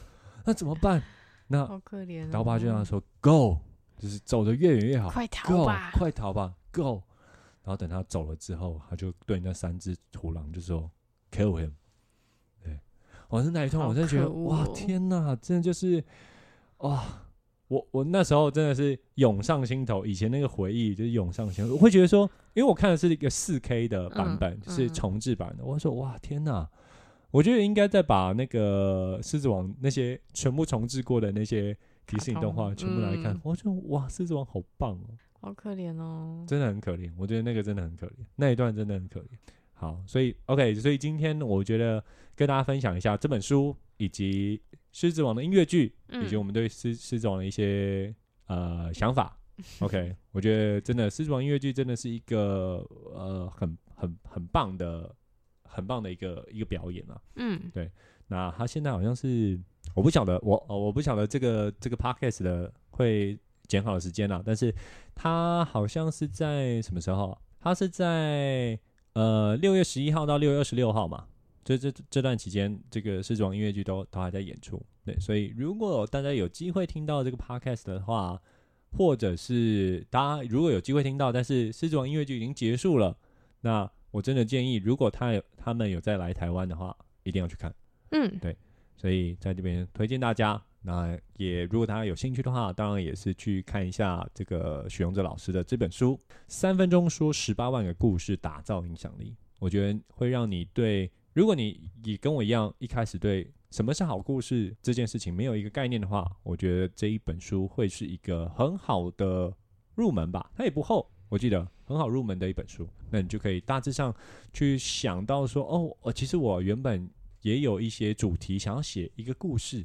那怎么办？”那好可怜哦，刀疤就让他说：“Go，就是走得越远越好快逃，Go，吧，快逃吧，Go。”然后等他走了之后，他就对那三只土狼就说：“Kill him。”对，我是那一段，我真的觉得哇，哦天哪，真的就是哇！我我那时候真的是涌上心头，以前那个回忆就是涌上心头。我会觉得说，因为我看的是一个四 K 的版本，嗯就是嗯重置版的。我说哇，天哪！我觉得应该再把那个狮子王那些全部重置过的那些迪士尼动画全部拿来看嗯，我就哇，狮子王好棒哦，好可怜哦，真的很可怜。我觉得那个真的很可怜，那一段真的很可怜。好，所以 OK，所以今天我觉得跟大家分享一下这本书，以及《狮子王》的音乐剧，以及嗯我们对狮狮子王的一些呃想法。OK，我觉得真的狮子王音乐剧真的是一个呃很很很棒的很棒的一个一个表演啊。嗯对那他现在好像是我不晓得，我呃我不晓得这个这个 podcast 的会剪好的时间了，但是他好像是在什么时候？他是在呃六月十一号到六月二十六号嘛，这这这段期间，这个狮子王音乐剧都都还在演出。对，所以如果大家有机会听到这个 podcast 的话，或者是大家如果有机会听到，但是狮子王音乐剧已经结束了，那我真的建议，如果他有他们有再来台湾的话，一定要去看。嗯，对所以在这边推荐大家。那也如果大家有兴趣的话，当然也是去看一下这个许荣哲老师的这本书《三分钟说十八万个故事，打造影响力》。我觉得会让你对，如果你也跟我一样，一开始对什么是好故事这件事情没有一个概念的话，我觉得这一本书会是一个很好的入门吧。它也不厚，我记得很好入门的一本书。那你就可以大致上去想到说，哦，我，其实我原本也有一些主题想要写一个故事，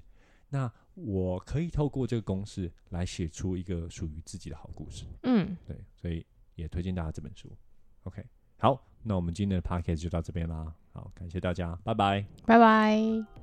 那我可以透过这个公式来写出一个属于自己的好故事。嗯，对，所以也推荐大家这本书。OK，好，那我们今天的 p a c k a g e 就到这边啦。好，感谢大家，拜拜。拜拜。